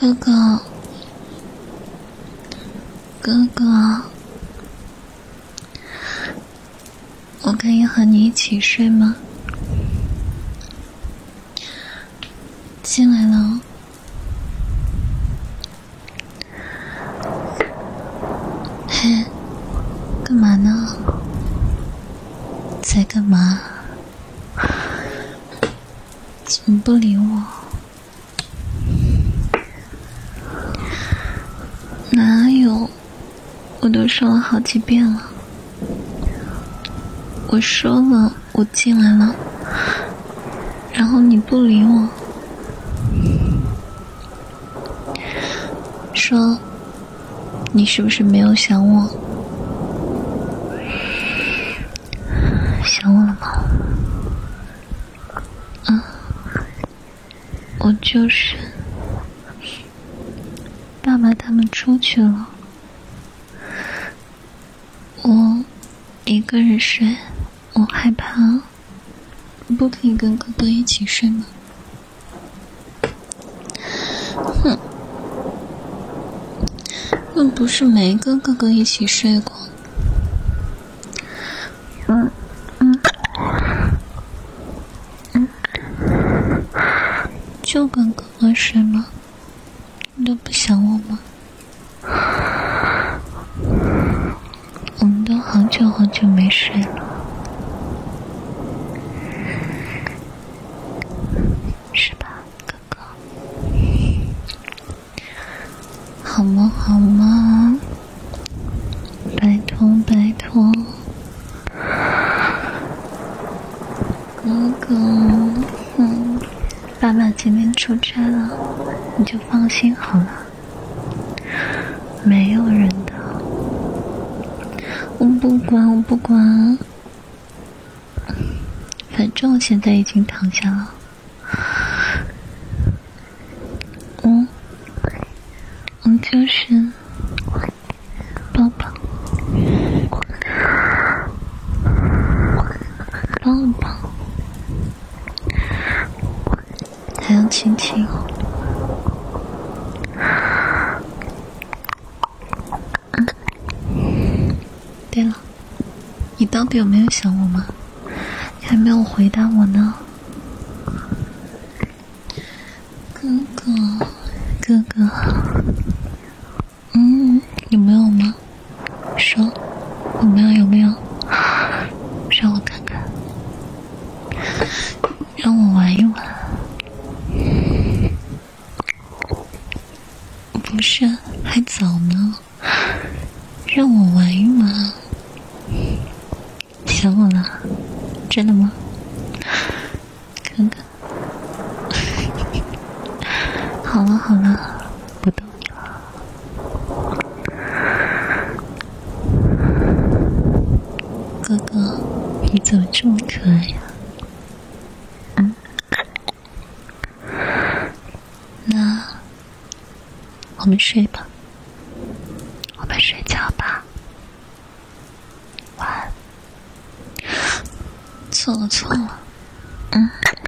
哥哥，哥哥，我可以和你一起睡吗？进来了。嘿，干嘛呢？在干嘛？怎么不理我？哪有？我都说了好几遍了。我说了，我进来了，然后你不理我，说你是不是没有想我？想我了吗？嗯，我就是。爸爸他们出去了，我一个人睡，我害怕。不可以跟哥哥一起睡吗？哼，又不是没跟哥哥一起睡过。嗯嗯嗯，就跟哥哥睡吗？你都不想我吗？我们都好久好久没睡了，是吧，哥哥？好吗？好吗？拜托拜托，哥哥，嗯，爸爸今天出差了。你就放心好了，没有人，我不管，我不管，反正我现在已经躺下了，我，我就是。抱抱，抱抱，还要亲亲。对了，你到底有没有想我吗？你还没有回答我呢，哥哥，哥哥，嗯，有没有吗？说，有没有？有没有？让我看看，让我玩一玩。不是，还早呢，让我玩一。想我了，真的吗？看看，好了好了，不逗你了。哥哥，你怎么这么可爱呀？嗯，那我们睡吧，我们睡觉吧。错了错了，嗯。